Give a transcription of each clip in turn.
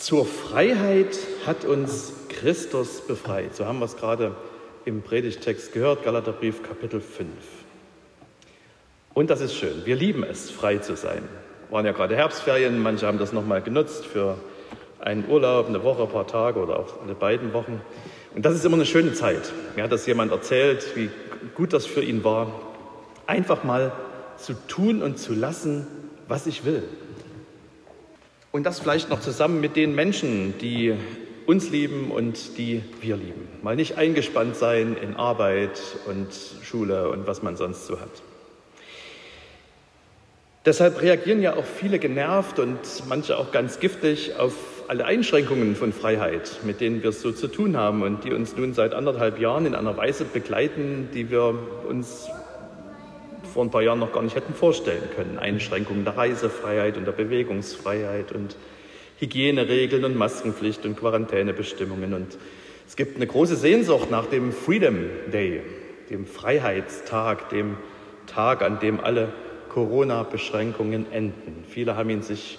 Zur Freiheit hat uns Christus befreit. So haben wir es gerade im Predigtext gehört, Galaterbrief Kapitel 5. Und das ist schön. Wir lieben es, frei zu sein. Waren ja gerade Herbstferien, manche haben das nochmal genutzt für einen Urlaub, eine Woche, ein paar Tage oder auch alle beiden Wochen. Und das ist immer eine schöne Zeit. Mir hat das jemand erzählt, wie gut das für ihn war, einfach mal zu tun und zu lassen, was ich will. Und das vielleicht noch zusammen mit den Menschen, die uns lieben und die wir lieben. Mal nicht eingespannt sein in Arbeit und Schule und was man sonst so hat. Deshalb reagieren ja auch viele genervt und manche auch ganz giftig auf alle Einschränkungen von Freiheit, mit denen wir es so zu tun haben und die uns nun seit anderthalb Jahren in einer Weise begleiten, die wir uns vor ein paar Jahren noch gar nicht hätten vorstellen können. Einschränkungen der Reisefreiheit und der Bewegungsfreiheit und Hygieneregeln und Maskenpflicht und Quarantänebestimmungen. Und es gibt eine große Sehnsucht nach dem Freedom Day, dem Freiheitstag, dem Tag, an dem alle Corona-Beschränkungen enden. Viele haben ihn sich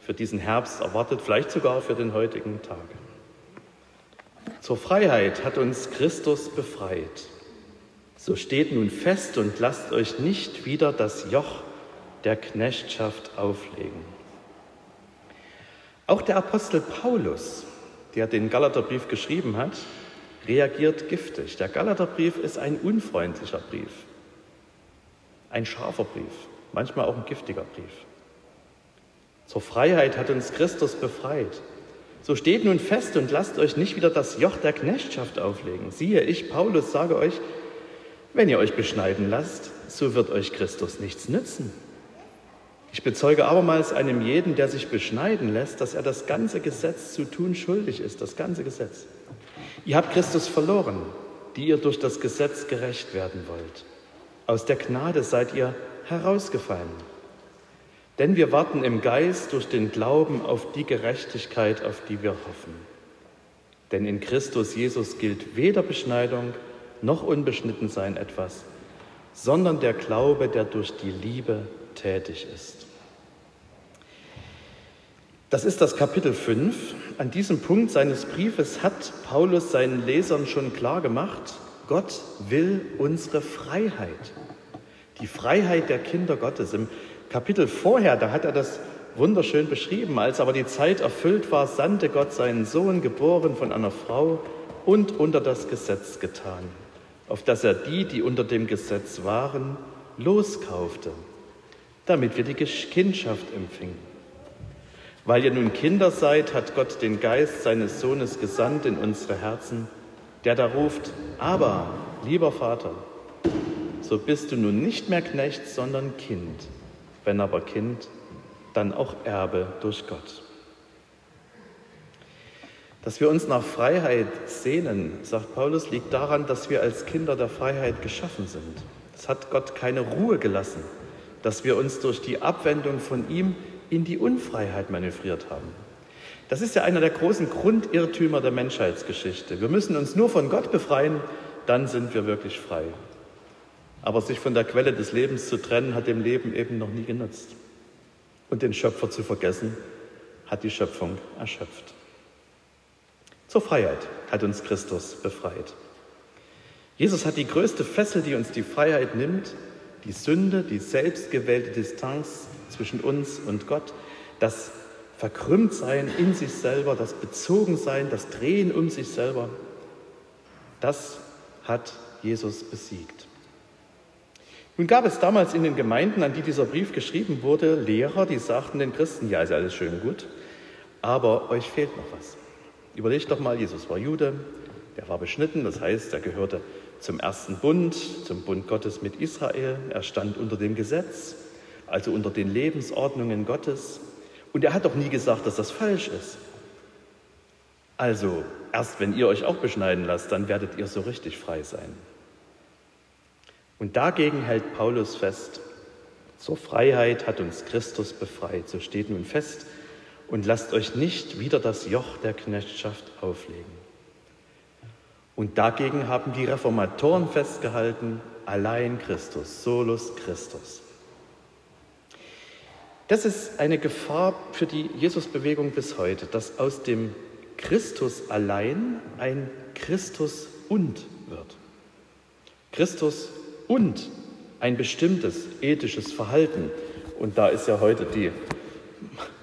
für diesen Herbst erwartet, vielleicht sogar für den heutigen Tag. Zur Freiheit hat uns Christus befreit. So steht nun fest und lasst euch nicht wieder das Joch der Knechtschaft auflegen. Auch der Apostel Paulus, der den Galaterbrief geschrieben hat, reagiert giftig. Der Galaterbrief ist ein unfreundlicher Brief, ein scharfer Brief, manchmal auch ein giftiger Brief. Zur Freiheit hat uns Christus befreit. So steht nun fest und lasst euch nicht wieder das Joch der Knechtschaft auflegen. Siehe, ich, Paulus, sage euch, wenn ihr euch beschneiden lasst, so wird euch Christus nichts nützen. Ich bezeuge abermals einem jeden, der sich beschneiden lässt, dass er das ganze Gesetz zu tun schuldig ist, das ganze Gesetz. Ihr habt Christus verloren, die ihr durch das Gesetz gerecht werden wollt. Aus der Gnade seid ihr herausgefallen. Denn wir warten im Geist durch den Glauben auf die Gerechtigkeit, auf die wir hoffen. Denn in Christus Jesus gilt weder Beschneidung noch Unbeschnittensein etwas, sondern der Glaube, der durch die Liebe tätig ist. Das ist das Kapitel 5. An diesem Punkt seines Briefes hat Paulus seinen Lesern schon klar gemacht, Gott will unsere Freiheit, die Freiheit der Kinder Gottes. Im Kapitel vorher, da hat er das wunderschön beschrieben. Als aber die Zeit erfüllt war, sandte Gott seinen Sohn, geboren von einer Frau und unter das Gesetz getan, auf dass er die, die unter dem Gesetz waren, loskaufte, damit wir die Kindschaft empfingen. Weil ihr nun Kinder seid, hat Gott den Geist seines Sohnes gesandt in unsere Herzen, der da ruft, aber, lieber Vater, so bist du nun nicht mehr Knecht, sondern Kind wenn aber Kind, dann auch Erbe durch Gott. Dass wir uns nach Freiheit sehnen, sagt Paulus, liegt daran, dass wir als Kinder der Freiheit geschaffen sind. Es hat Gott keine Ruhe gelassen, dass wir uns durch die Abwendung von ihm in die Unfreiheit manövriert haben. Das ist ja einer der großen Grundirrtümer der Menschheitsgeschichte. Wir müssen uns nur von Gott befreien, dann sind wir wirklich frei. Aber sich von der Quelle des Lebens zu trennen, hat dem Leben eben noch nie genutzt. Und den Schöpfer zu vergessen, hat die Schöpfung erschöpft. Zur Freiheit hat uns Christus befreit. Jesus hat die größte Fessel, die uns die Freiheit nimmt, die Sünde, die selbstgewählte Distanz zwischen uns und Gott, das Verkrümmtsein in sich selber, das Bezogensein, das Drehen um sich selber, das hat Jesus besiegt. Nun gab es damals in den Gemeinden, an die dieser Brief geschrieben wurde, Lehrer, die sagten den Christen, ja, ist alles schön und gut, aber euch fehlt noch was. Überlegt doch mal, Jesus war Jude, er war beschnitten, das heißt, er gehörte zum ersten Bund, zum Bund Gottes mit Israel, er stand unter dem Gesetz, also unter den Lebensordnungen Gottes, und er hat doch nie gesagt, dass das falsch ist. Also, erst wenn ihr euch auch beschneiden lasst, dann werdet ihr so richtig frei sein. Und dagegen hält Paulus fest, zur Freiheit hat uns Christus befreit. So steht nun fest und lasst euch nicht wieder das Joch der Knechtschaft auflegen. Und dagegen haben die Reformatoren festgehalten, allein Christus, solus Christus. Das ist eine Gefahr für die Jesusbewegung bis heute, dass aus dem Christus allein ein Christus und wird. Christus und ein bestimmtes ethisches Verhalten. Und da ist ja heute die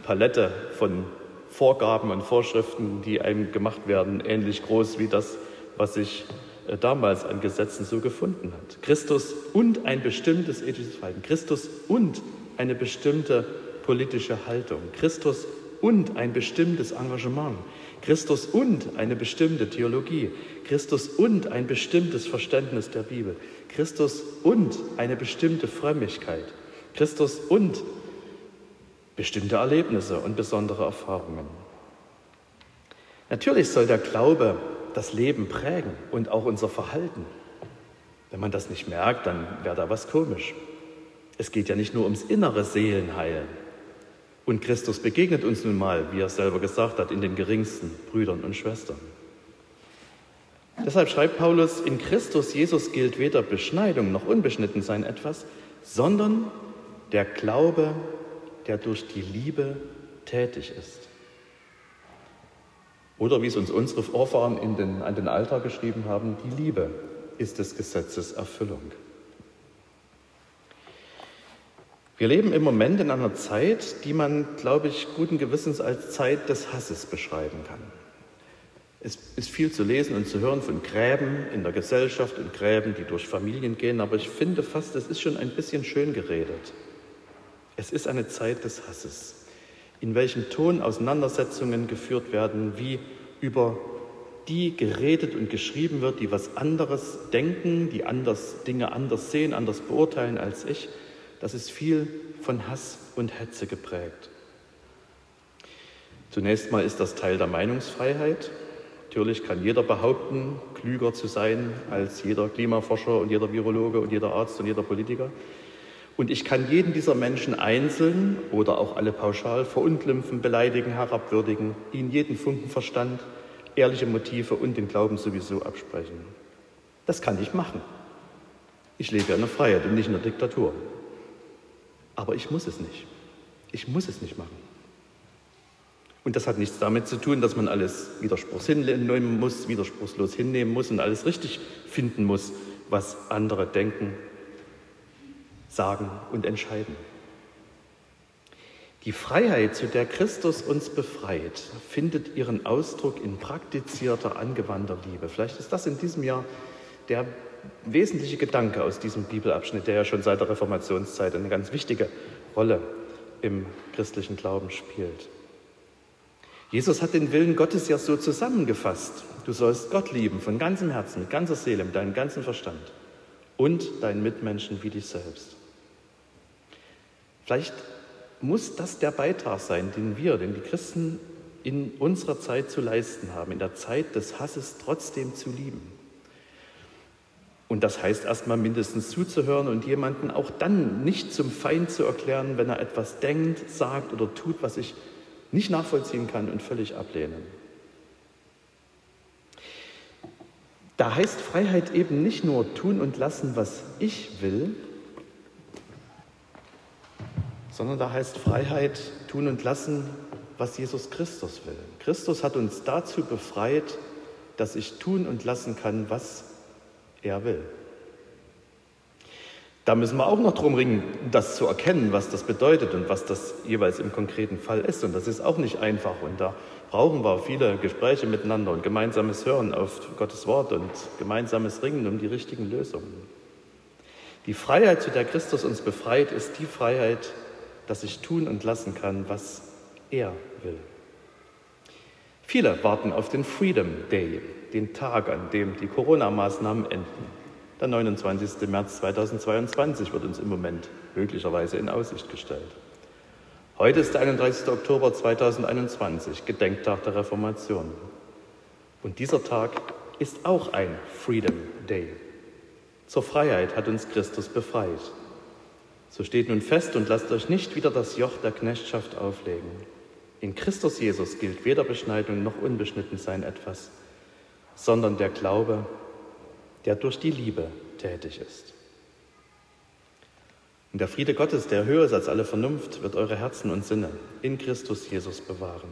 Palette von Vorgaben und Vorschriften, die einem gemacht werden, ähnlich groß wie das, was sich äh, damals an Gesetzen so gefunden hat. Christus und ein bestimmtes ethisches Verhalten. Christus und eine bestimmte politische Haltung. Christus und ein bestimmtes Engagement. Christus und eine bestimmte Theologie. Christus und ein bestimmtes Verständnis der Bibel. Christus und eine bestimmte Frömmigkeit. Christus und bestimmte Erlebnisse und besondere Erfahrungen. Natürlich soll der Glaube das Leben prägen und auch unser Verhalten. Wenn man das nicht merkt, dann wäre da was komisch. Es geht ja nicht nur ums innere Seelenheil. Und Christus begegnet uns nun mal, wie er selber gesagt hat, in den geringsten Brüdern und Schwestern. Deshalb schreibt Paulus, in Christus Jesus gilt weder Beschneidung noch Unbeschnittensein etwas, sondern der Glaube der durch die Liebe tätig ist. Oder wie es uns unsere Vorfahren den, an den Altar geschrieben haben, die Liebe ist des Gesetzes Erfüllung. Wir leben im Moment in einer Zeit, die man, glaube ich, guten Gewissens als Zeit des Hasses beschreiben kann. Es ist viel zu lesen und zu hören von Gräben in der Gesellschaft und Gräben, die durch Familien gehen, aber ich finde fast, es ist schon ein bisschen schön geredet. Es ist eine Zeit des Hasses, in welchem Ton Auseinandersetzungen geführt werden, wie über die geredet und geschrieben wird, die was anderes denken, die anders, Dinge anders sehen, anders beurteilen als ich. Das ist viel von Hass und Hetze geprägt. Zunächst mal ist das Teil der Meinungsfreiheit. Natürlich kann jeder behaupten, klüger zu sein als jeder Klimaforscher und jeder Virologe und jeder Arzt und jeder Politiker. Und ich kann jeden dieser Menschen einzeln oder auch alle pauschal verunglimpfen, beleidigen, herabwürdigen, ihnen jeden Funken Verstand, ehrliche Motive und den Glauben sowieso absprechen. Das kann ich machen. Ich lebe in der Freiheit und nicht in der Diktatur. Aber ich muss es nicht. Ich muss es nicht machen. Und das hat nichts damit zu tun, dass man alles widerspruchslos hinnehmen muss und alles richtig finden muss, was andere denken sagen und entscheiden. Die Freiheit, zu der Christus uns befreit, findet ihren Ausdruck in praktizierter, angewandter Liebe. Vielleicht ist das in diesem Jahr der wesentliche Gedanke aus diesem Bibelabschnitt, der ja schon seit der Reformationszeit eine ganz wichtige Rolle im christlichen Glauben spielt. Jesus hat den Willen Gottes ja so zusammengefasst. Du sollst Gott lieben von ganzem Herzen, mit ganzer Seele, mit deinem ganzen Verstand und deinen Mitmenschen wie dich selbst. Vielleicht muss das der Beitrag sein, den wir, den die Christen in unserer Zeit zu leisten haben, in der Zeit des Hasses trotzdem zu lieben. Und das heißt erstmal mindestens zuzuhören und jemanden auch dann nicht zum Feind zu erklären, wenn er etwas denkt, sagt oder tut, was ich nicht nachvollziehen kann und völlig ablehne. Da heißt Freiheit eben nicht nur tun und lassen, was ich will, sondern da heißt Freiheit tun und lassen, was Jesus Christus will. Christus hat uns dazu befreit, dass ich tun und lassen kann, was er will. Da müssen wir auch noch drum ringen, das zu erkennen, was das bedeutet und was das jeweils im konkreten Fall ist. Und das ist auch nicht einfach. Und da brauchen wir viele Gespräche miteinander und gemeinsames Hören auf Gottes Wort und gemeinsames Ringen um die richtigen Lösungen. Die Freiheit, zu der Christus uns befreit, ist die Freiheit, dass ich tun und lassen kann, was er will. Viele warten auf den Freedom Day, den Tag, an dem die Corona-Maßnahmen enden. Der 29. März 2022 wird uns im Moment möglicherweise in Aussicht gestellt. Heute ist der 31. Oktober 2021, Gedenktag der Reformation. Und dieser Tag ist auch ein Freedom Day. Zur Freiheit hat uns Christus befreit. So steht nun fest und lasst euch nicht wieder das Joch der Knechtschaft auflegen. In Christus Jesus gilt weder Beschneidung noch Unbeschnittensein etwas, sondern der Glaube, der durch die Liebe tätig ist. Und der Friede Gottes, der höher ist als alle Vernunft, wird eure Herzen und Sinne in Christus Jesus bewahren.